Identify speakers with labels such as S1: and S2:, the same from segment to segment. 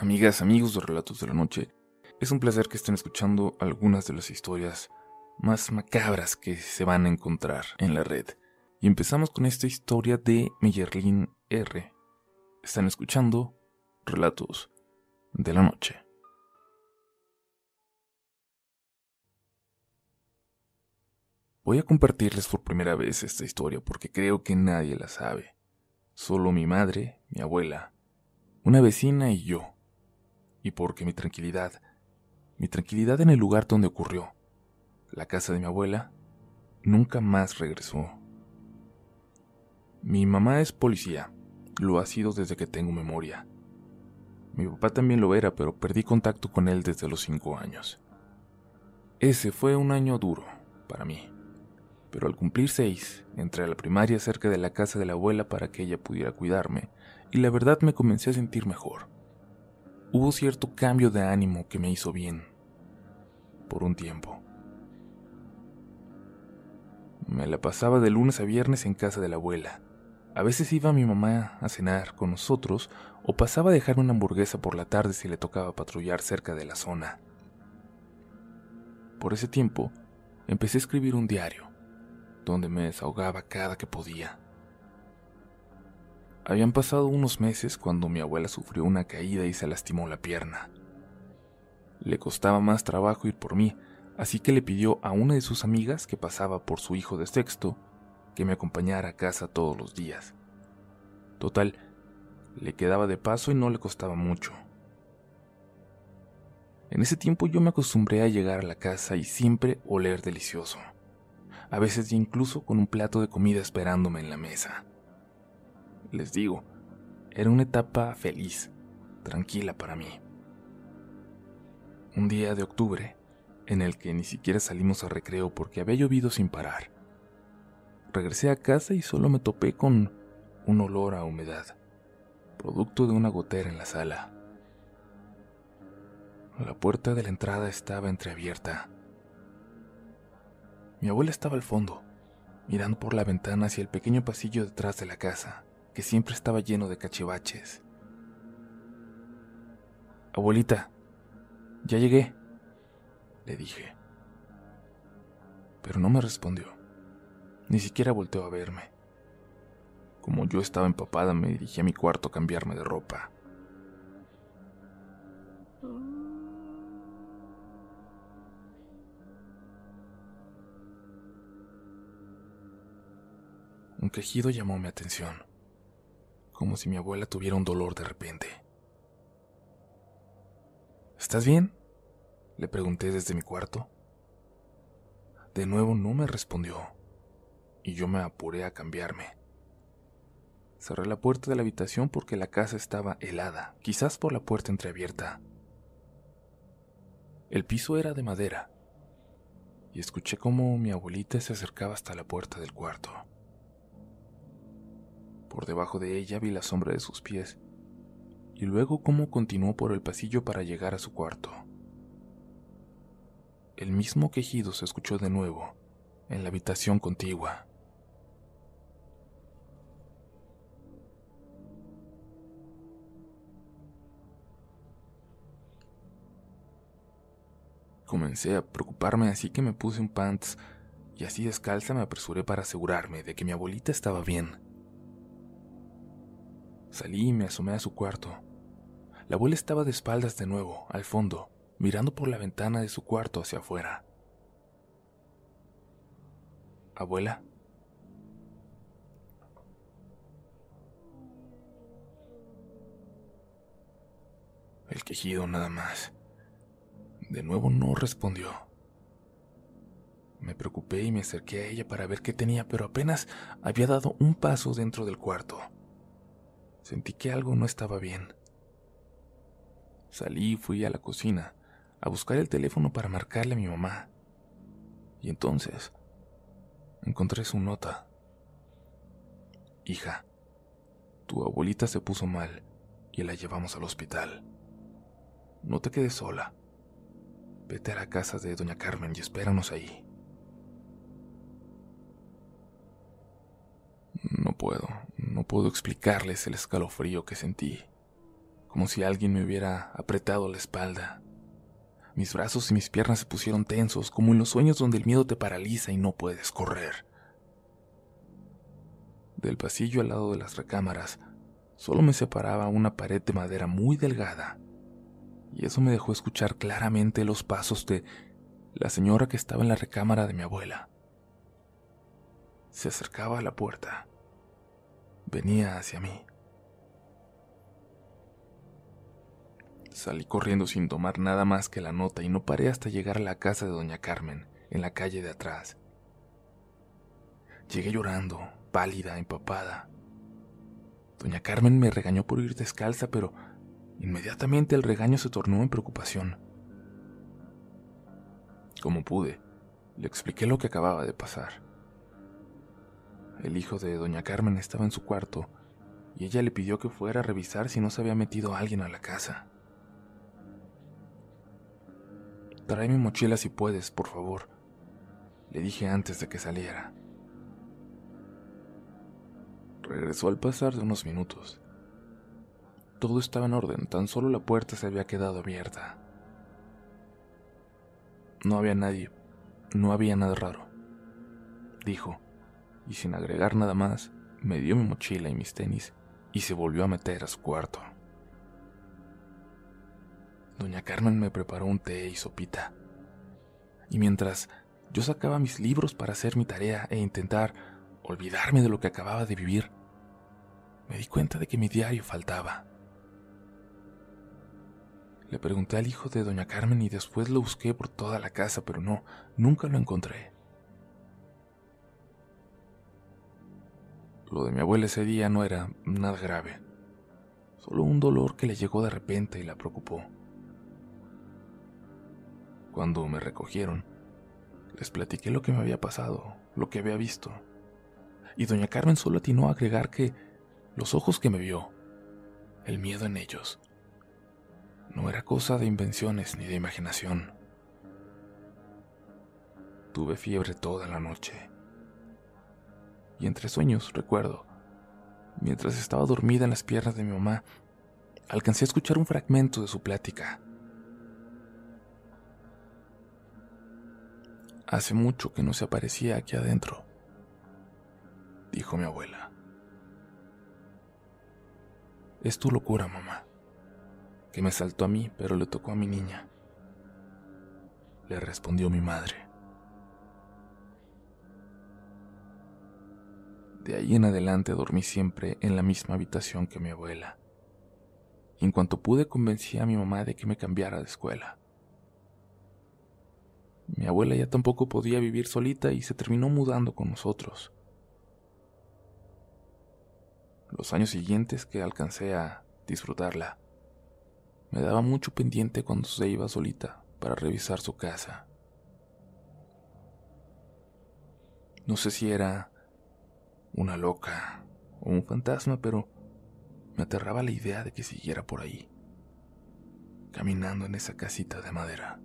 S1: Amigas, amigos de Relatos de la Noche, es un placer que estén escuchando algunas de las historias más macabras que se van a encontrar en la red. Y empezamos con esta historia de Meyerlin R. Están escuchando Relatos de la Noche. Voy a compartirles por primera vez esta historia porque creo que nadie la sabe. Solo mi madre, mi abuela, una vecina y yo y porque mi tranquilidad, mi tranquilidad en el lugar donde ocurrió, la casa de mi abuela, nunca más regresó. Mi mamá es policía, lo ha sido desde que tengo memoria. Mi papá también lo era, pero perdí contacto con él desde los cinco años. Ese fue un año duro para mí, pero al cumplir seis, entré a la primaria cerca de la casa de la abuela para que ella pudiera cuidarme, y la verdad me comencé a sentir mejor hubo cierto cambio de ánimo que me hizo bien, por un tiempo. Me la pasaba de lunes a viernes en casa de la abuela. A veces iba mi mamá a cenar con nosotros o pasaba a dejarme una hamburguesa por la tarde si le tocaba patrullar cerca de la zona. Por ese tiempo, empecé a escribir un diario, donde me desahogaba cada que podía. Habían pasado unos meses cuando mi abuela sufrió una caída y se lastimó la pierna. Le costaba más trabajo ir por mí, así que le pidió a una de sus amigas que pasaba por su hijo de sexto que me acompañara a casa todos los días. Total, le quedaba de paso y no le costaba mucho. En ese tiempo yo me acostumbré a llegar a la casa y siempre oler delicioso, a veces incluso con un plato de comida esperándome en la mesa les digo, era una etapa feliz, tranquila para mí. Un día de octubre, en el que ni siquiera salimos a recreo porque había llovido sin parar. Regresé a casa y solo me topé con un olor a humedad, producto de una gotera en la sala. La puerta de la entrada estaba entreabierta. Mi abuela estaba al fondo, mirando por la ventana hacia el pequeño pasillo detrás de la casa que siempre estaba lleno de cachivaches. Abuelita, ya llegué, le dije. Pero no me respondió, ni siquiera volteó a verme. Como yo estaba empapada, me dirigí a mi cuarto a cambiarme de ropa. Un quejido llamó mi atención como si mi abuela tuviera un dolor de repente. ¿Estás bien? Le pregunté desde mi cuarto. De nuevo no me respondió, y yo me apuré a cambiarme. Cerré la puerta de la habitación porque la casa estaba helada, quizás por la puerta entreabierta. El piso era de madera, y escuché cómo mi abuelita se acercaba hasta la puerta del cuarto. Por debajo de ella vi la sombra de sus pies, y luego cómo continuó por el pasillo para llegar a su cuarto. El mismo quejido se escuchó de nuevo en la habitación contigua. Comencé a preocuparme así que me puse un pants y así descalza me apresuré para asegurarme de que mi abuelita estaba bien. Salí y me asomé a su cuarto. La abuela estaba de espaldas de nuevo, al fondo, mirando por la ventana de su cuarto hacia afuera. ¿Abuela? El quejido nada más. De nuevo no respondió. Me preocupé y me acerqué a ella para ver qué tenía, pero apenas había dado un paso dentro del cuarto. Sentí que algo no estaba bien. Salí y fui a la cocina a buscar el teléfono para marcarle a mi mamá. Y entonces encontré su nota. Hija, tu abuelita se puso mal y la llevamos al hospital. No te quedes sola. Vete a la casa de doña Carmen y espéranos ahí. No puedo, no puedo explicarles el escalofrío que sentí. como si alguien me hubiera apretado la espalda. Mis brazos y mis piernas se pusieron tensos, como en los sueños donde el miedo te paraliza y no puedes correr. Del pasillo al lado de las recámaras, solo me separaba una pared de madera muy delgada, y eso me dejó escuchar claramente los pasos de la señora que estaba en la recámara de mi abuela. Se acercaba a la puerta. Venía hacia mí. Salí corriendo sin tomar nada más que la nota y no paré hasta llegar a la casa de doña Carmen, en la calle de atrás. Llegué llorando, pálida, empapada. Doña Carmen me regañó por ir descalza, pero inmediatamente el regaño se tornó en preocupación. Como pude, le expliqué lo que acababa de pasar. El hijo de doña Carmen estaba en su cuarto y ella le pidió que fuera a revisar si no se había metido alguien a la casa. Trae mi mochila si puedes, por favor, le dije antes de que saliera. Regresó al pasar de unos minutos. Todo estaba en orden, tan solo la puerta se había quedado abierta. No había nadie, no había nada raro, dijo, y sin agregar nada más, me dio mi mochila y mis tenis y se volvió a meter a su cuarto. Doña Carmen me preparó un té y sopita. Y mientras yo sacaba mis libros para hacer mi tarea e intentar olvidarme de lo que acababa de vivir, me di cuenta de que mi diario faltaba. Le pregunté al hijo de doña Carmen y después lo busqué por toda la casa, pero no, nunca lo encontré. Lo de mi abuela ese día no era nada grave, solo un dolor que le llegó de repente y la preocupó. Cuando me recogieron, les platiqué lo que me había pasado, lo que había visto. Y doña Carmen solo atinó a agregar que los ojos que me vio, el miedo en ellos, no era cosa de invenciones ni de imaginación. Tuve fiebre toda la noche. Y entre sueños, recuerdo, mientras estaba dormida en las piernas de mi mamá, alcancé a escuchar un fragmento de su plática. Hace mucho que no se aparecía aquí adentro, dijo mi abuela. Es tu locura, mamá, que me saltó a mí, pero le tocó a mi niña, le respondió mi madre. De ahí en adelante dormí siempre en la misma habitación que mi abuela. en cuanto pude convencí a mi mamá de que me cambiara de escuela. Mi abuela ya tampoco podía vivir solita y se terminó mudando con nosotros. Los años siguientes que alcancé a disfrutarla, me daba mucho pendiente cuando se iba solita para revisar su casa. No sé si era una loca o un fantasma, pero me aterraba la idea de que siguiera por ahí, caminando en esa casita de madera.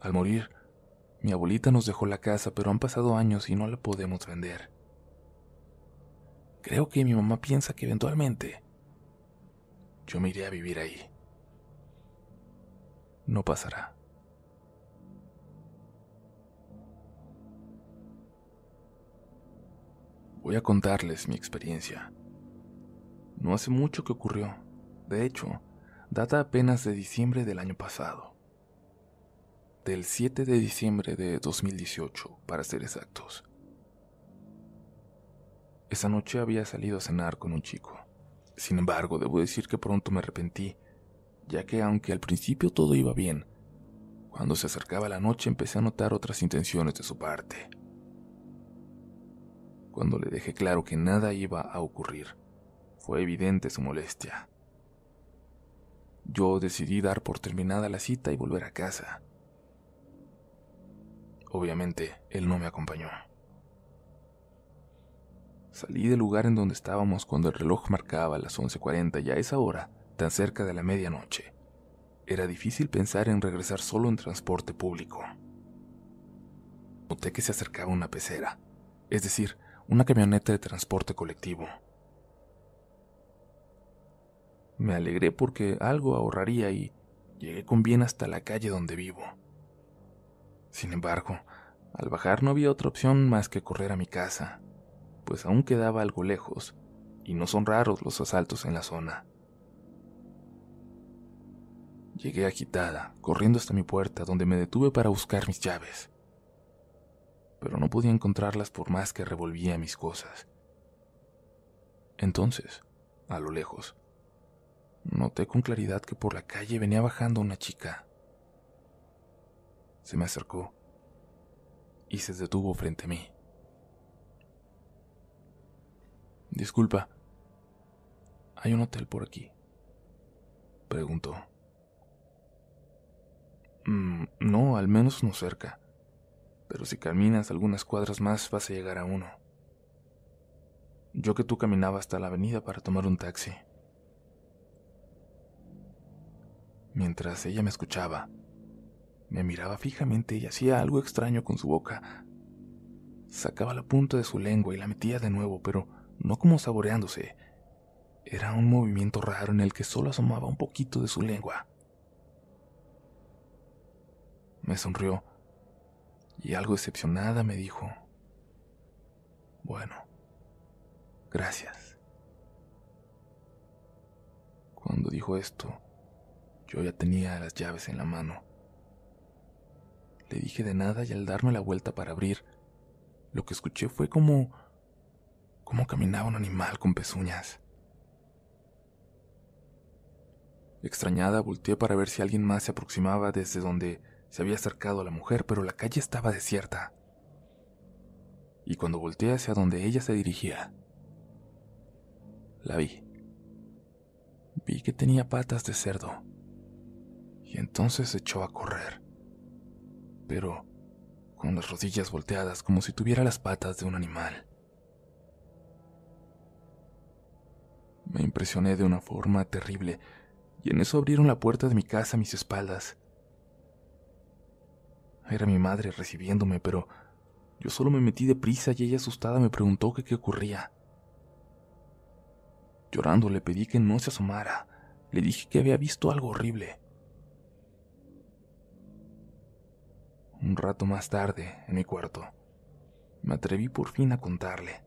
S1: Al morir, mi abuelita nos dejó la casa, pero han pasado años y no la podemos vender. Creo que mi mamá piensa que eventualmente yo me iré a vivir ahí. No pasará. Voy a contarles mi experiencia. No hace mucho que ocurrió. De hecho, data apenas de diciembre del año pasado del 7 de diciembre de 2018, para ser exactos. Esa noche había salido a cenar con un chico. Sin embargo, debo decir que pronto me arrepentí, ya que aunque al principio todo iba bien, cuando se acercaba la noche empecé a notar otras intenciones de su parte. Cuando le dejé claro que nada iba a ocurrir, fue evidente su molestia. Yo decidí dar por terminada la cita y volver a casa. Obviamente, él no me acompañó. Salí del lugar en donde estábamos cuando el reloj marcaba las 11:40 y a esa hora, tan cerca de la medianoche, era difícil pensar en regresar solo en transporte público. Noté que se acercaba una pecera, es decir, una camioneta de transporte colectivo. Me alegré porque algo ahorraría y llegué con bien hasta la calle donde vivo. Sin embargo, al bajar no había otra opción más que correr a mi casa, pues aún quedaba algo lejos, y no son raros los asaltos en la zona. Llegué agitada, corriendo hasta mi puerta, donde me detuve para buscar mis llaves. Pero no podía encontrarlas por más que revolvía mis cosas. Entonces, a lo lejos, noté con claridad que por la calle venía bajando una chica. Se me acercó y se detuvo frente a mí. Disculpa, ¿hay un hotel por aquí? Preguntó. Mm, no, al menos no cerca. Pero si caminas algunas cuadras más vas a llegar a uno. Yo que tú caminaba hasta la avenida para tomar un taxi. Mientras ella me escuchaba, me miraba fijamente y hacía algo extraño con su boca. Sacaba la punta de su lengua y la metía de nuevo, pero no como saboreándose. Era un movimiento raro en el que solo asomaba un poquito de su lengua. Me sonrió y algo decepcionada me dijo, bueno, gracias. Cuando dijo esto, yo ya tenía las llaves en la mano. Le dije de nada y al darme la vuelta para abrir, lo que escuché fue como... como caminaba un animal con pezuñas. Extrañada, volteé para ver si alguien más se aproximaba desde donde se había acercado a la mujer, pero la calle estaba desierta. Y cuando volteé hacia donde ella se dirigía, la vi. Vi que tenía patas de cerdo. Y entonces se echó a correr pero con las rodillas volteadas como si tuviera las patas de un animal. Me impresioné de una forma terrible y en eso abrieron la puerta de mi casa a mis espaldas. Era mi madre recibiéndome, pero yo solo me metí de prisa y ella asustada me preguntó qué ocurría. Llorando le pedí que no se asomara. Le dije que había visto algo horrible. Un rato más tarde, en mi cuarto, me atreví por fin a contarle.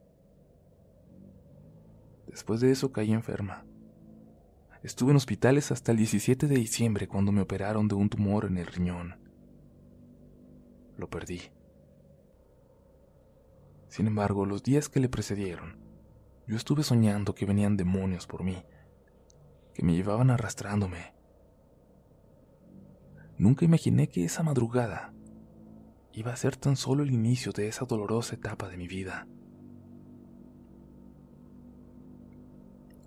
S1: Después de eso caí enferma. Estuve en hospitales hasta el 17 de diciembre cuando me operaron de un tumor en el riñón. Lo perdí. Sin embargo, los días que le precedieron, yo estuve soñando que venían demonios por mí, que me llevaban arrastrándome. Nunca imaginé que esa madrugada iba a ser tan solo el inicio de esa dolorosa etapa de mi vida.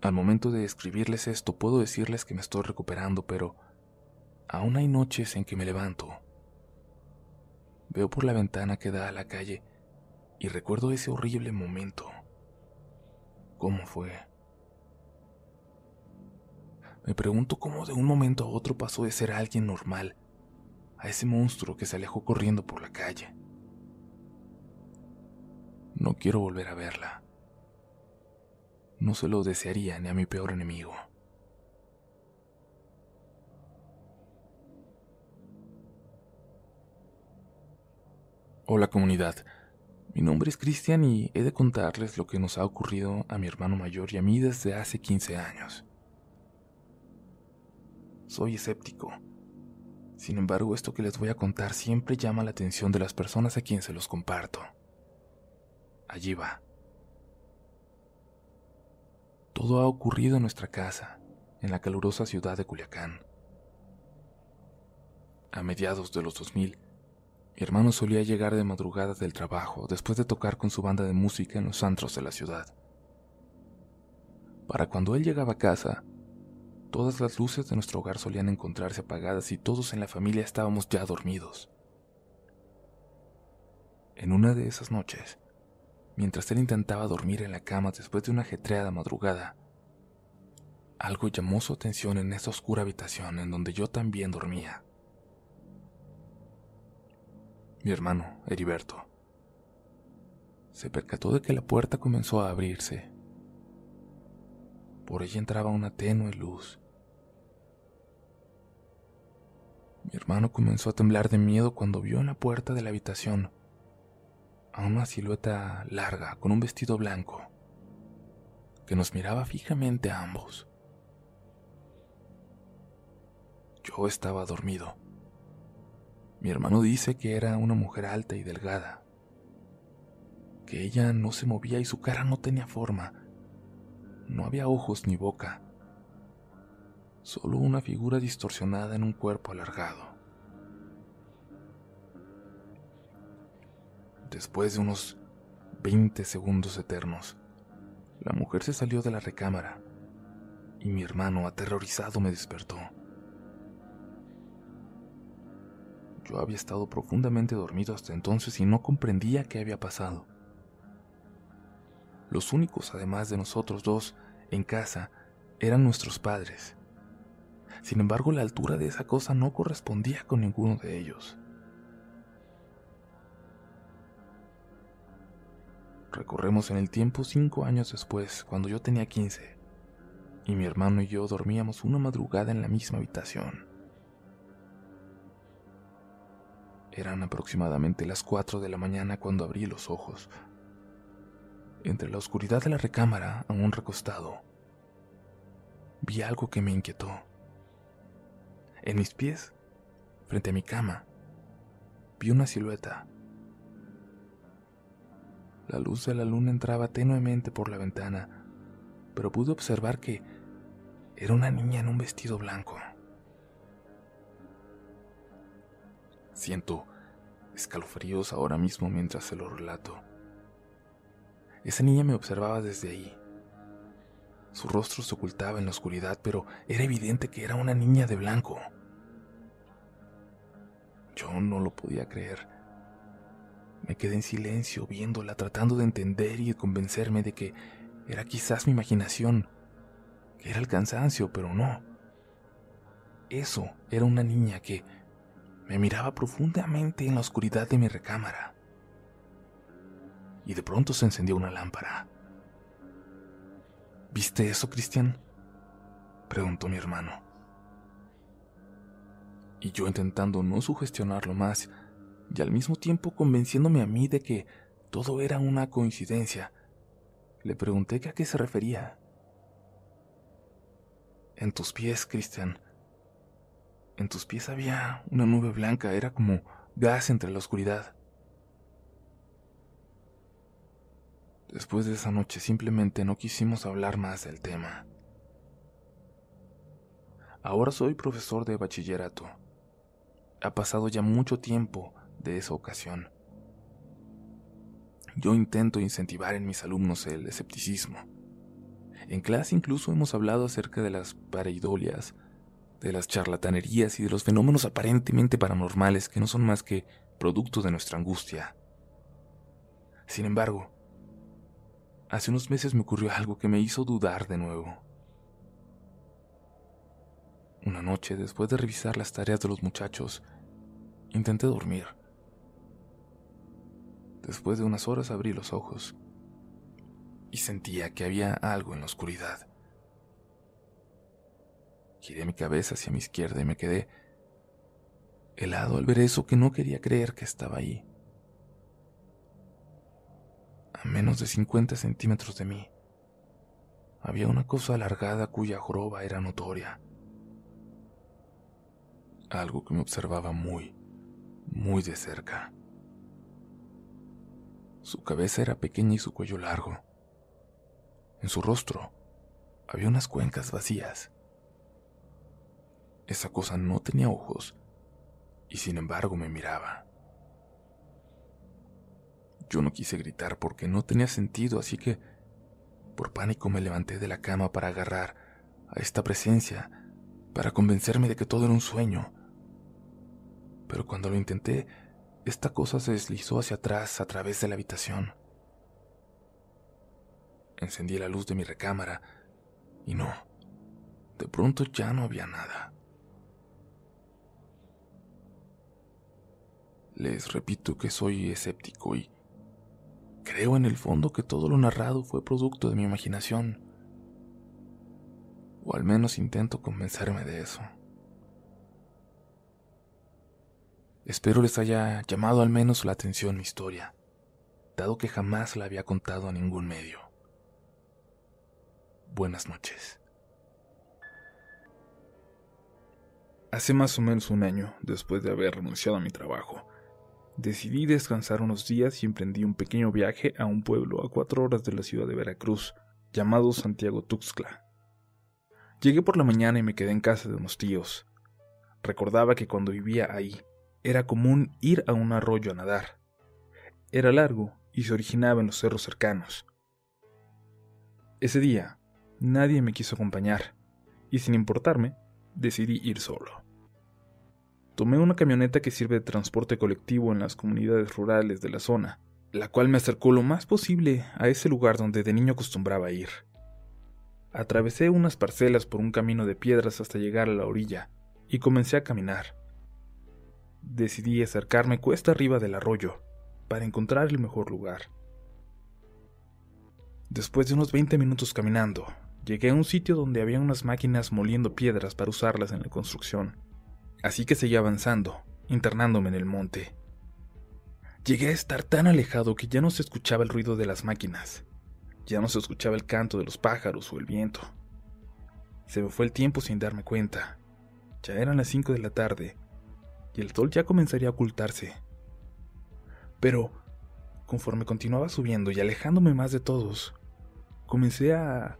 S1: Al momento de escribirles esto puedo decirles que me estoy recuperando, pero aún hay noches en que me levanto. Veo por la ventana que da a la calle y recuerdo ese horrible momento. ¿Cómo fue? Me pregunto cómo de un momento a otro pasó de ser alguien normal a ese monstruo que se alejó corriendo por la calle. No quiero volver a verla. No se lo desearía ni a mi peor enemigo. Hola comunidad, mi nombre es Cristian y he de contarles lo que nos ha ocurrido a mi hermano mayor y a mí desde hace 15 años. Soy escéptico sin embargo, esto que les voy a contar siempre llama la atención de las personas a quien se los comparto. Allí va. Todo ha ocurrido en nuestra casa, en la calurosa ciudad de Culiacán. A mediados de los 2000, mi hermano solía llegar de madrugada del trabajo después de tocar con su banda de música en los antros de la ciudad. Para cuando él llegaba a casa, Todas las luces de nuestro hogar solían encontrarse apagadas y todos en la familia estábamos ya dormidos. En una de esas noches, mientras él intentaba dormir en la cama después de una ajetreada madrugada, algo llamó su atención en esa oscura habitación en donde yo también dormía. Mi hermano, Heriberto, se percató de que la puerta comenzó a abrirse Por ella entraba una tenue luz. Mi hermano comenzó a temblar de miedo cuando vio en la puerta de la habitación a una silueta larga con un vestido blanco que nos miraba fijamente a ambos. Yo estaba dormido. Mi hermano dice que era una mujer alta y delgada, que ella no se movía y su cara no tenía forma. No había ojos ni boca, solo una figura distorsionada en un cuerpo alargado. Después de unos 20 segundos eternos, la mujer se salió de la recámara y mi hermano, aterrorizado, me despertó. Yo había estado profundamente dormido hasta entonces y no comprendía qué había pasado. Los únicos, además de nosotros dos, en casa, eran nuestros padres. Sin embargo, la altura de esa cosa no correspondía con ninguno de ellos. Recorremos en el tiempo cinco años después, cuando yo tenía 15, y mi hermano y yo dormíamos una madrugada en la misma habitación. Eran aproximadamente las 4 de la mañana cuando abrí los ojos. Entre la oscuridad de la recámara, aún recostado, vi algo que me inquietó. En mis pies, frente a mi cama, vi una silueta. La luz de la luna entraba tenuemente por la ventana, pero pude observar que era una niña en un vestido blanco. Siento escalofríos ahora mismo mientras se lo relato. Esa niña me observaba desde ahí. Su rostro se ocultaba en la oscuridad, pero era evidente que era una niña de blanco. Yo no lo podía creer. Me quedé en silencio viéndola, tratando de entender y de convencerme de que era quizás mi imaginación, que era el cansancio, pero no. Eso era una niña que me miraba profundamente en la oscuridad de mi recámara. Y de pronto se encendió una lámpara. ¿Viste eso, Cristian? preguntó mi hermano. Y yo intentando no sugestionarlo más, y al mismo tiempo convenciéndome a mí de que todo era una coincidencia, le pregunté a qué se refería. En tus pies, Cristian, en tus pies había una nube blanca, era como gas entre la oscuridad. Después de esa noche simplemente no quisimos hablar más del tema. Ahora soy profesor de bachillerato. Ha pasado ya mucho tiempo de esa ocasión. Yo intento incentivar en mis alumnos el escepticismo. En clase incluso hemos hablado acerca de las pareidolias, de las charlatanerías y de los fenómenos aparentemente paranormales que no son más que producto de nuestra angustia. Sin embargo, hace unos meses me ocurrió algo que me hizo dudar de nuevo. Una noche, después de revisar las tareas de los muchachos, intenté dormir. Después de unas horas abrí los ojos y sentía que había algo en la oscuridad. Giré mi cabeza hacia mi izquierda y me quedé helado al ver eso que no quería creer que estaba ahí. A menos de 50 centímetros de mí, había una cosa alargada cuya joroba era notoria. Algo que me observaba muy, muy de cerca. Su cabeza era pequeña y su cuello largo. En su rostro había unas cuencas vacías. Esa cosa no tenía ojos y sin embargo me miraba. Yo no quise gritar porque no tenía sentido, así que por pánico me levanté de la cama para agarrar a esta presencia, para convencerme de que todo era un sueño. Pero cuando lo intenté, esta cosa se deslizó hacia atrás a través de la habitación. Encendí la luz de mi recámara y no, de pronto ya no había nada. Les repito que soy escéptico y creo en el fondo que todo lo narrado fue producto de mi imaginación.
S2: O al menos intento convencerme de eso. Espero les haya llamado al menos la atención mi historia, dado que jamás la había contado a ningún medio. Buenas noches.
S1: Hace más o menos un año, después de haber renunciado a mi trabajo, decidí descansar unos días y emprendí un pequeño viaje a un pueblo a cuatro horas de la ciudad de Veracruz, llamado Santiago Tuxtla. Llegué por la mañana y me quedé en casa de unos tíos. Recordaba que cuando vivía ahí, era común ir a un arroyo a nadar. Era largo y se originaba en los cerros cercanos. Ese día, nadie me quiso acompañar, y sin importarme, decidí ir solo. Tomé una camioneta que sirve de transporte colectivo en las comunidades rurales de la zona, la cual me acercó lo más posible a ese lugar donde de niño acostumbraba ir. Atravesé unas parcelas por un camino de piedras hasta llegar a la orilla, y comencé a caminar. Decidí acercarme cuesta arriba del arroyo, para encontrar el mejor lugar. Después de unos 20 minutos caminando, llegué a un sitio donde había unas máquinas moliendo piedras para usarlas en la construcción. Así que seguí avanzando, internándome en el monte. Llegué a estar tan alejado que ya no se escuchaba el ruido de las máquinas. Ya no se escuchaba el canto de los pájaros o el viento. Se me fue el tiempo sin darme cuenta. Ya eran las 5 de la tarde y el sol ya comenzaría a ocultarse. Pero, conforme continuaba subiendo y alejándome más de todos, comencé a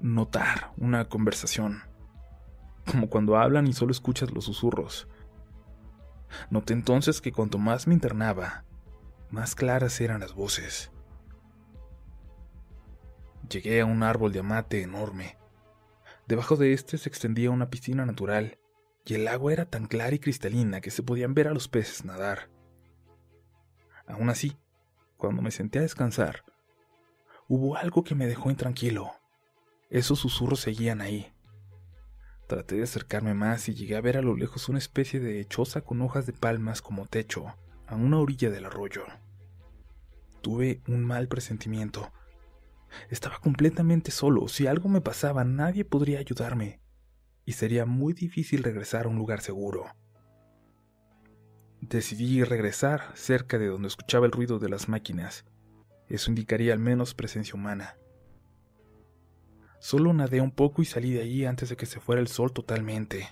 S1: notar una conversación, como cuando hablan y solo escuchas los susurros. Noté entonces que cuanto más me internaba, más claras eran las voces. Llegué a un árbol de amate enorme. Debajo de este se extendía una piscina natural, y el agua era tan clara y cristalina que se podían ver a los peces nadar. Aún así, cuando me senté a descansar, hubo algo que me dejó intranquilo. Esos susurros seguían ahí. Traté de acercarme más y llegué a ver a lo lejos una especie de choza con hojas de palmas como techo, a una orilla del arroyo. Tuve un mal presentimiento. Estaba completamente solo. Si algo me pasaba, nadie podría ayudarme. Y sería muy difícil regresar a un lugar seguro. Decidí regresar cerca de donde escuchaba el ruido de las máquinas. Eso indicaría al menos presencia humana. Solo nadé un poco y salí de ahí antes de que se fuera el sol totalmente.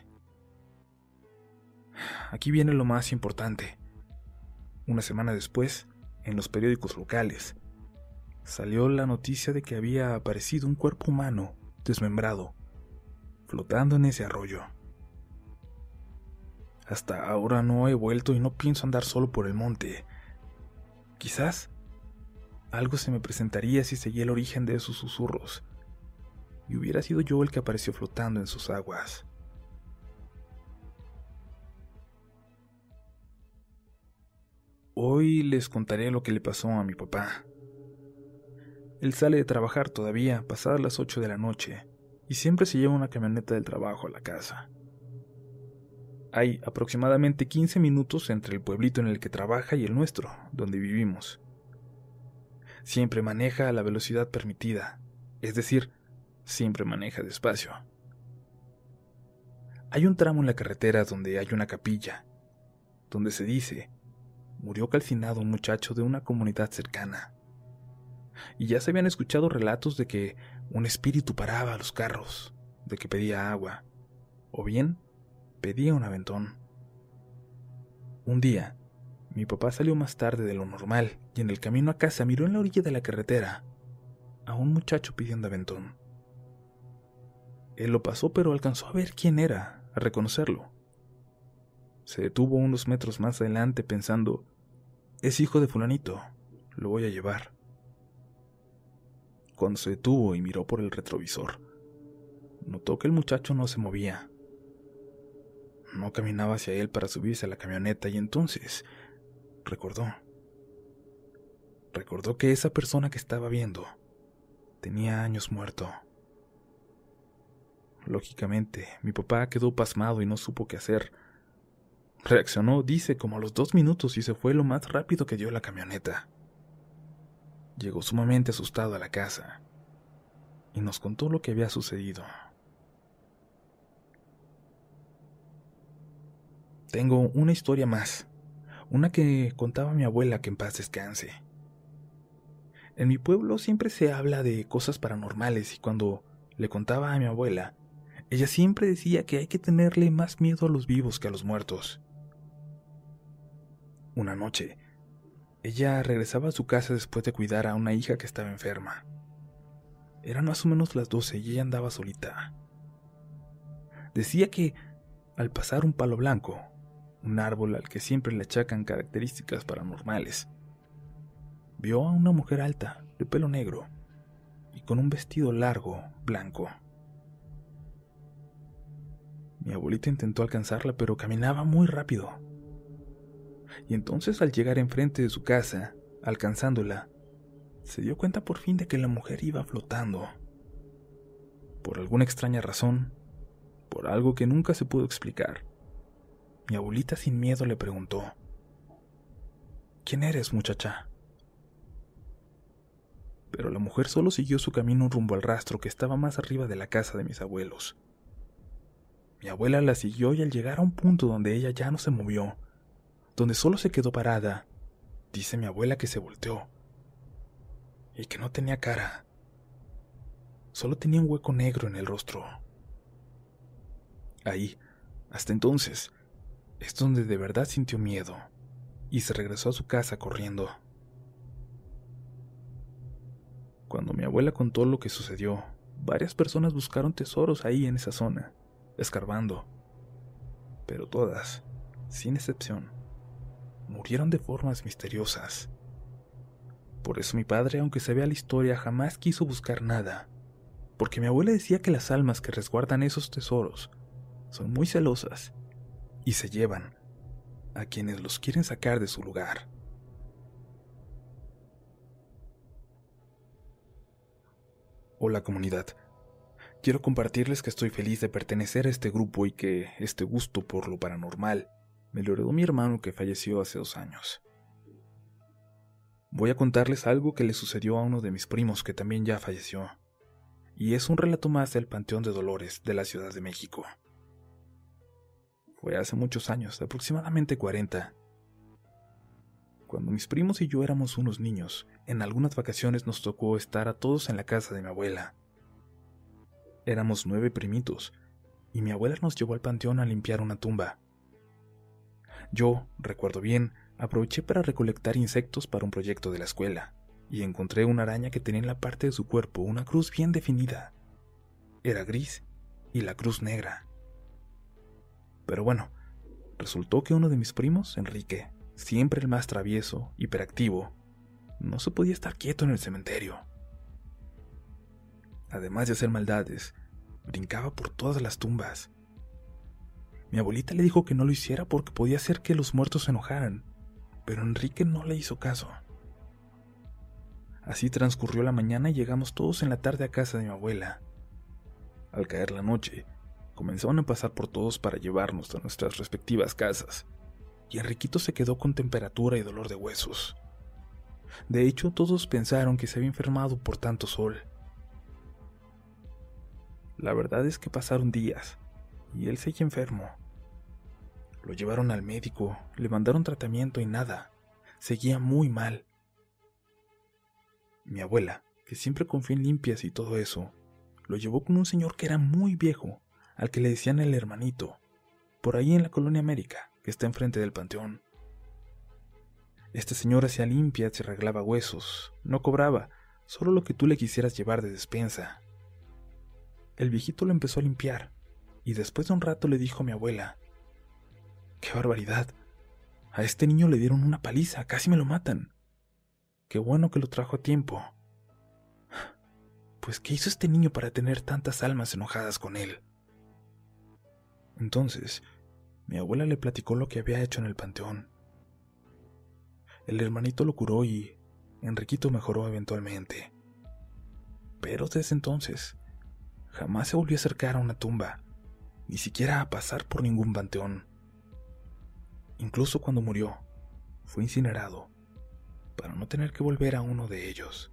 S1: Aquí viene lo más importante. Una semana después, en los periódicos locales, salió la noticia de que había aparecido un cuerpo humano desmembrado, flotando en ese arroyo. Hasta ahora no he vuelto y no pienso andar solo por el monte. Quizás algo se me presentaría si seguía el origen de esos susurros, y hubiera sido yo el que apareció flotando en sus aguas. Hoy les contaré lo que le pasó a mi papá. Él sale de trabajar todavía, pasadas las 8 de la noche, y siempre se lleva una camioneta del trabajo a la casa. Hay aproximadamente 15 minutos entre el pueblito en el que trabaja y el nuestro, donde vivimos. Siempre maneja a la velocidad permitida, es decir, siempre maneja despacio. Hay un tramo en la carretera donde hay una capilla, donde se dice murió calcinado un muchacho de una comunidad cercana. Y ya se habían escuchado relatos de que un espíritu paraba a los carros, de que pedía agua, o bien pedía un aventón. Un día, mi papá salió más tarde de lo normal y en el camino a casa miró en la orilla de la carretera a un muchacho pidiendo aventón. Él lo pasó pero alcanzó a ver quién era, a reconocerlo. Se detuvo unos metros más adelante pensando, es hijo de fulanito, lo voy a llevar. Cuando se detuvo y miró por el retrovisor, notó que el muchacho no se movía. No caminaba hacia él para subirse a la camioneta y entonces recordó. Recordó que esa persona que estaba viendo tenía años muerto lógicamente. Mi papá quedó pasmado y no supo qué hacer. Reaccionó, dice, como a los dos minutos y se fue lo más rápido que dio la camioneta. Llegó sumamente asustado a la casa y nos contó lo que había sucedido. Tengo una historia más, una que contaba mi abuela que en paz descanse. En mi pueblo siempre se habla de cosas paranormales y cuando le contaba a mi abuela, ella siempre decía que hay que tenerle más miedo a los vivos que a los muertos. Una noche, ella regresaba a su casa después de cuidar a una hija que estaba enferma. Eran más o menos las doce y ella andaba solita. Decía que, al pasar un palo blanco, un árbol al que siempre le achacan características paranormales, vio a una mujer alta, de pelo negro, y con un vestido largo, blanco. Mi abuelita intentó alcanzarla, pero caminaba muy rápido. Y entonces al llegar enfrente de su casa, alcanzándola, se dio cuenta por fin de que la mujer iba flotando. Por alguna extraña razón, por algo que nunca se pudo explicar, mi abuelita sin miedo le preguntó, ¿Quién eres, muchacha? pero la mujer solo siguió su camino rumbo al rastro que estaba más arriba de la casa de mis abuelos. Mi abuela la siguió y al llegar a un punto donde ella ya no se movió, donde solo se quedó parada, dice mi abuela que se volteó y que no tenía cara, solo tenía un hueco negro en el rostro. Ahí, hasta entonces, es donde de verdad sintió miedo y se regresó a su casa corriendo. Cuando mi abuela contó lo que sucedió, varias personas buscaron tesoros ahí en esa zona, escarbando. Pero todas, sin excepción, murieron de formas misteriosas. Por eso mi padre, aunque se vea la historia, jamás quiso buscar nada, porque mi abuela decía que las almas que resguardan esos tesoros son muy celosas y se llevan a quienes los quieren sacar de su lugar. Hola comunidad. Quiero compartirles que estoy feliz de pertenecer a este grupo y que este gusto por lo paranormal me lo heredó mi hermano que falleció hace dos años. Voy a contarles algo que le sucedió a uno de mis primos que también ya falleció, y es un relato más del Panteón de Dolores de la Ciudad de México. Fue hace muchos años, aproximadamente 40. Cuando mis primos y yo éramos unos niños, en algunas vacaciones nos tocó estar a todos en la casa de mi abuela. Éramos nueve primitos, y mi abuela nos llevó al panteón a limpiar una tumba. Yo, recuerdo bien, aproveché para recolectar insectos para un proyecto de la escuela, y encontré una araña que tenía en la parte de su cuerpo una cruz bien definida. Era gris y la cruz negra. Pero bueno, resultó que uno de mis primos, Enrique, siempre el más travieso, hiperactivo, no se podía estar quieto en el cementerio. Además de hacer maldades, brincaba por todas las tumbas. Mi abuelita le dijo que no lo hiciera porque podía hacer que los muertos se enojaran, pero Enrique no le hizo caso. Así transcurrió la mañana y llegamos todos en la tarde a casa de mi abuela. Al caer la noche, comenzaron a pasar por todos para llevarnos a nuestras respectivas casas, y Enriquito se quedó con temperatura y dolor de huesos. De hecho, todos pensaron que se había enfermado por tanto sol. La verdad es que pasaron días y él seguía enfermo. Lo llevaron al médico, le mandaron tratamiento y nada. Seguía muy mal. Mi abuela, que siempre confió en limpias y todo eso, lo llevó con un señor que era muy viejo, al que le decían el hermanito, por ahí en la colonia América, que está enfrente del panteón. Este señor hacía limpias y arreglaba huesos, no cobraba, solo lo que tú le quisieras llevar de despensa. El viejito lo empezó a limpiar, y después de un rato le dijo a mi abuela, ¡Qué barbaridad! A este niño le dieron una paliza, casi me lo matan. Qué bueno que lo trajo a tiempo. Pues, ¿qué hizo este niño para tener tantas almas enojadas con él? Entonces, mi abuela le platicó lo que había hecho en el panteón. El hermanito lo curó y Enriquito mejoró eventualmente. Pero desde entonces, jamás se volvió a acercar a una tumba, ni siquiera a pasar por ningún panteón. Incluso cuando murió, fue incinerado, para no tener que volver a uno de ellos.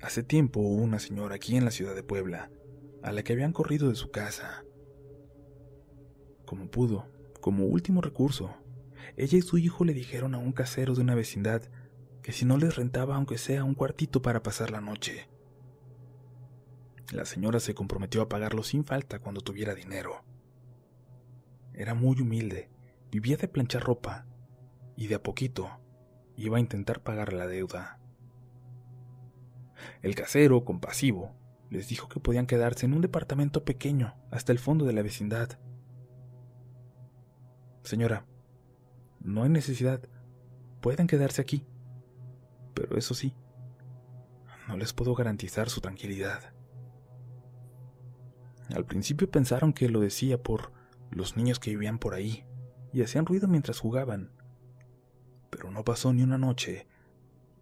S1: Hace tiempo hubo una señora aquí en la ciudad de Puebla a la que habían corrido de su casa. Como pudo, como último recurso, ella y su hijo le dijeron a un casero de una vecindad que si no les rentaba aunque sea un cuartito para pasar la noche. La señora se comprometió a pagarlo sin falta cuando tuviera dinero. Era muy humilde, vivía de planchar ropa y de a poquito iba a intentar pagar la deuda. El casero, compasivo, les dijo que podían quedarse en un departamento pequeño hasta el fondo de la vecindad. Señora, no hay necesidad. Pueden quedarse aquí. Pero eso sí, no les puedo garantizar su tranquilidad. Al principio pensaron que lo decía por los niños que vivían por ahí y hacían ruido mientras jugaban. Pero no pasó ni una noche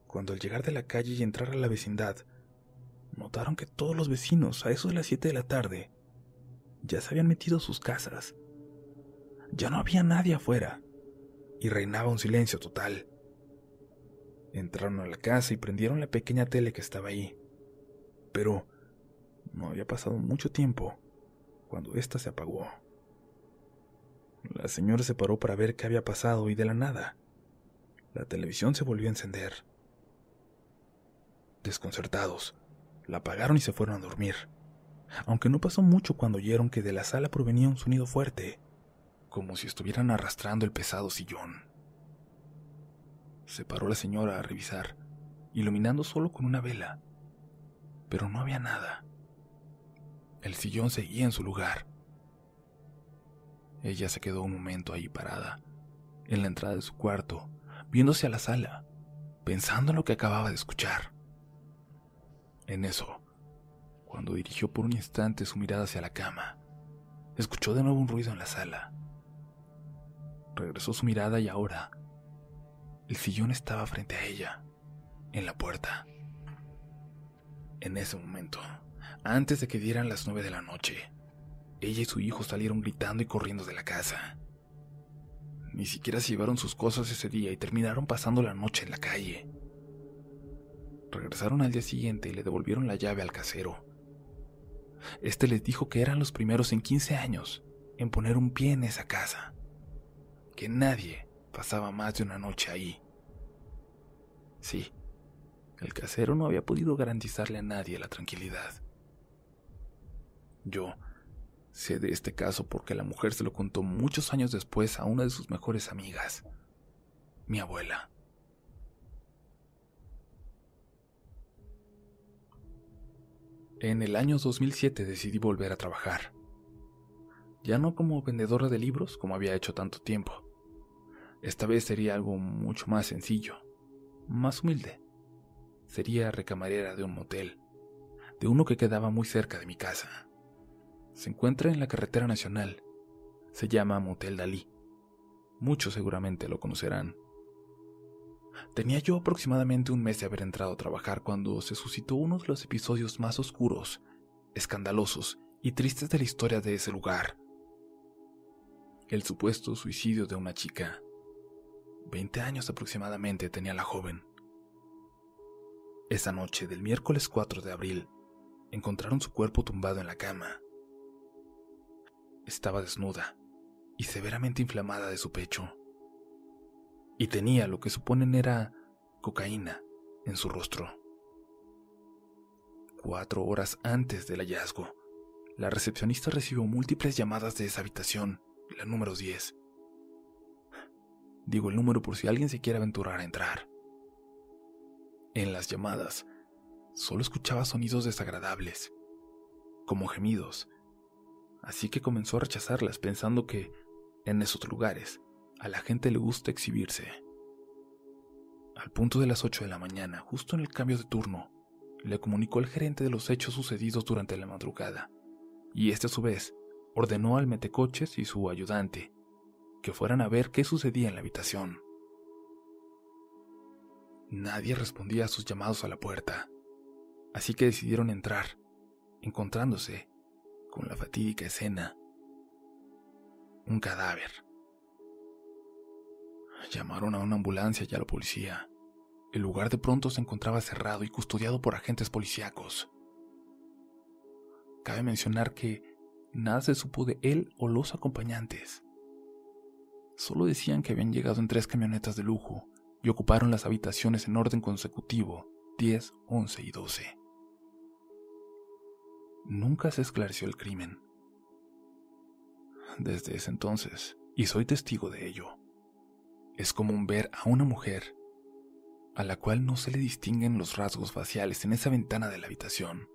S1: cuando al llegar de la calle y entrar a la vecindad, notaron que todos los vecinos, a eso de las 7 de la tarde, ya se habían metido sus casas. Ya no había nadie afuera y reinaba un silencio total. Entraron a la casa y prendieron la pequeña tele que estaba ahí. Pero no había pasado mucho tiempo cuando ésta se apagó. La señora se paró para ver qué había pasado y de la nada, la televisión se volvió a encender. Desconcertados, la apagaron y se fueron a dormir, aunque no pasó mucho cuando oyeron que de la sala provenía un sonido fuerte como si estuvieran arrastrando el pesado sillón. Se paró la señora a revisar, iluminando solo con una vela, pero no había nada. El sillón seguía en su lugar. Ella se quedó un momento ahí parada, en la entrada de su cuarto, viéndose a la sala, pensando en lo que acababa de escuchar. En eso, cuando dirigió por un instante su mirada hacia la cama, escuchó de nuevo un ruido en la sala regresó su mirada y ahora el sillón estaba frente a ella, en la puerta. En ese momento, antes de que dieran las nueve de la noche, ella y su hijo salieron gritando y corriendo de la casa. Ni siquiera se llevaron sus cosas ese día y terminaron pasando la noche en la calle. Regresaron al día siguiente y le devolvieron la llave al casero. Este les dijo que eran los primeros en 15 años en poner un pie en esa casa que nadie pasaba más de una noche ahí. Sí, el casero no había podido garantizarle a nadie la tranquilidad. Yo sé de este caso porque la mujer se lo contó muchos años después a una de sus mejores amigas, mi abuela. En el año 2007 decidí volver a trabajar. Ya no como vendedora de libros como había hecho tanto tiempo, esta vez sería algo mucho más sencillo, más humilde. Sería recamarera de un motel, de uno que quedaba muy cerca de mi casa. Se encuentra en la carretera nacional. Se llama Motel Dalí. Muchos seguramente lo conocerán. Tenía yo aproximadamente un mes de haber entrado a trabajar cuando se suscitó uno de los episodios más oscuros, escandalosos y tristes de la historia de ese lugar. El supuesto suicidio de una chica. Veinte años aproximadamente tenía la joven. Esa noche del miércoles 4 de abril, encontraron su cuerpo tumbado en la cama. Estaba desnuda y severamente inflamada de su pecho. Y tenía lo que suponen era cocaína en su rostro. Cuatro horas antes del hallazgo, la recepcionista recibió múltiples llamadas de esa habitación, la número 10, Digo el número por si alguien se quiere aventurar a entrar. En las llamadas, solo escuchaba sonidos desagradables, como gemidos, así que comenzó a rechazarlas pensando que, en esos lugares, a la gente le gusta exhibirse. Al punto de las 8 de la mañana, justo en el cambio de turno, le comunicó al gerente de los hechos sucedidos durante la madrugada, y este a su vez ordenó al metecoches y su ayudante que fueran a ver qué sucedía en la habitación. Nadie respondía a sus llamados a la puerta, así que decidieron entrar, encontrándose con la fatídica escena. Un cadáver. Llamaron a una ambulancia y a la policía. El lugar de pronto se encontraba cerrado y custodiado por agentes policíacos. Cabe mencionar que nada se supo de él o los acompañantes. Solo decían que habían llegado en tres camionetas de lujo y ocuparon las habitaciones en orden consecutivo 10, 11 y 12. Nunca se esclareció el crimen. Desde ese entonces, y soy testigo de ello, es común ver a una mujer a la cual no se le distinguen los rasgos faciales en esa ventana de la habitación,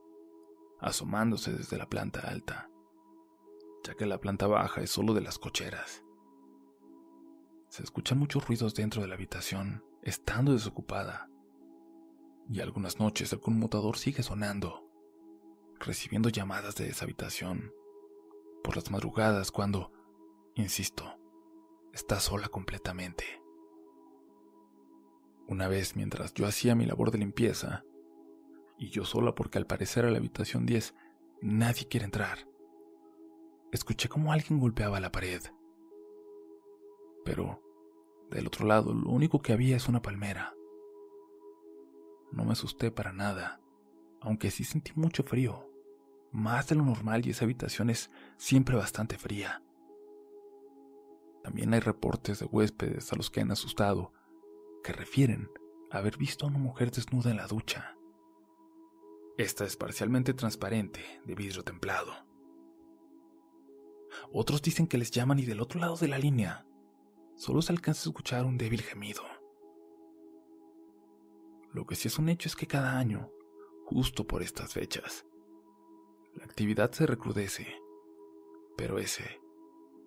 S1: asomándose desde la planta alta, ya que la planta baja es solo de las cocheras. Se escuchan muchos ruidos dentro de la habitación, estando desocupada, y algunas noches el conmutador sigue sonando, recibiendo llamadas de esa habitación, por las madrugadas cuando, insisto, está sola completamente. Una vez mientras yo hacía mi labor de limpieza, y yo sola porque al parecer a la habitación 10 nadie quiere entrar, escuché como alguien golpeaba la pared. Pero, del otro lado, lo único que había es una palmera. No me asusté para nada, aunque sí sentí mucho frío, más de lo normal y esa habitación es siempre bastante fría. También hay reportes de huéspedes a los que han asustado que refieren haber visto a una mujer desnuda en la ducha. Esta es parcialmente transparente, de vidrio templado. Otros dicen que les llaman y del otro lado de la línea solo se alcanza a escuchar un débil gemido. Lo que sí es un hecho es que cada año, justo por estas fechas, la actividad se recrudece, pero ese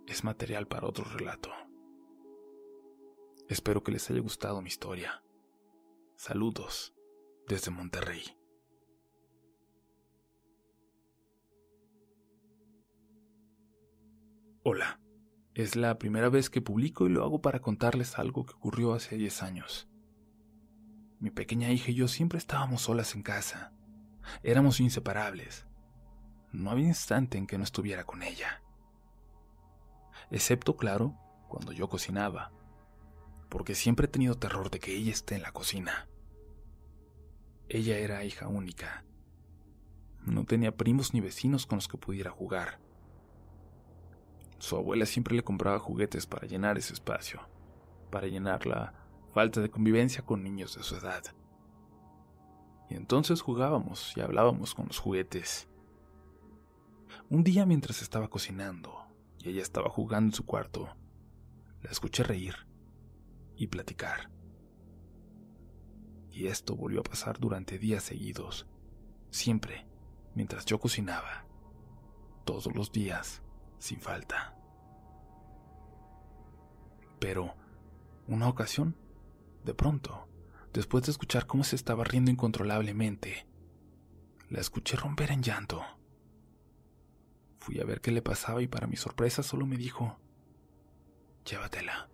S1: es material para otro relato. Espero que les haya gustado mi historia. Saludos desde Monterrey. Hola, es la primera vez que publico y lo hago para contarles algo que ocurrió hace 10 años. Mi pequeña hija y yo siempre estábamos solas en casa. Éramos inseparables. No había instante en que no estuviera con ella. Excepto, claro, cuando yo cocinaba, porque siempre he tenido terror de que ella esté en la cocina. Ella era hija única. No tenía primos ni vecinos con los que pudiera jugar. Su abuela siempre le compraba juguetes para llenar ese espacio, para llenar la falta de convivencia con niños de su edad. Y entonces jugábamos y hablábamos con los juguetes. Un día mientras estaba cocinando y ella estaba jugando en su cuarto, la escuché reír y platicar. Y esto volvió a pasar durante días seguidos, siempre mientras yo cocinaba, todos los días, sin falta. Pero, una ocasión, de pronto, después de escuchar cómo se estaba riendo incontrolablemente, la escuché romper en llanto. Fui a ver qué le pasaba y para mi sorpresa solo me dijo, llévatela.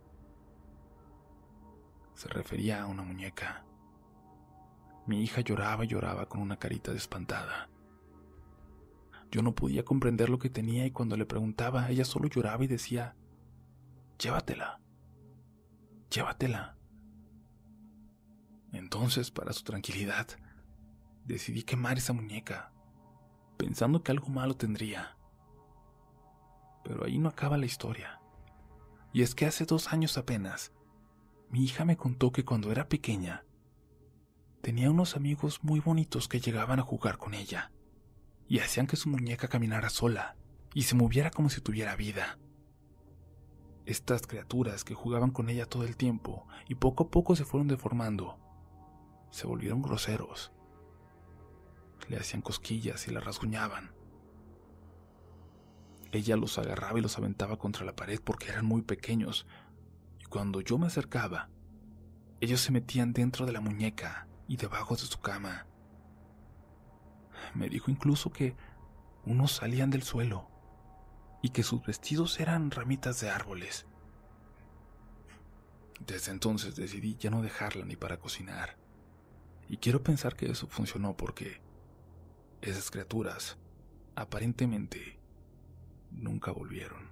S1: Se refería a una muñeca. Mi hija lloraba y lloraba con una carita de espantada. Yo no podía comprender lo que tenía y cuando le preguntaba, ella solo lloraba y decía, llévatela, llévatela. Entonces, para su tranquilidad, decidí quemar esa muñeca, pensando que algo malo tendría. Pero ahí no acaba la historia. Y es que hace dos años apenas, mi hija me contó que cuando era pequeña, tenía unos amigos muy bonitos que llegaban a jugar con ella, y hacían que su muñeca caminara sola y se moviera como si tuviera vida. Estas criaturas que jugaban con ella todo el tiempo y poco a poco se fueron deformando se volvieron groseros. Le hacían cosquillas y la rasguñaban. Ella los agarraba y los aventaba contra la pared porque eran muy pequeños, y cuando yo me acercaba, ellos se metían dentro de la muñeca y debajo de su cama. Me dijo incluso que unos salían del suelo y que sus vestidos eran ramitas de árboles. Desde entonces decidí ya no dejarla ni para cocinar. Y quiero pensar que eso funcionó porque esas criaturas aparentemente nunca volvieron.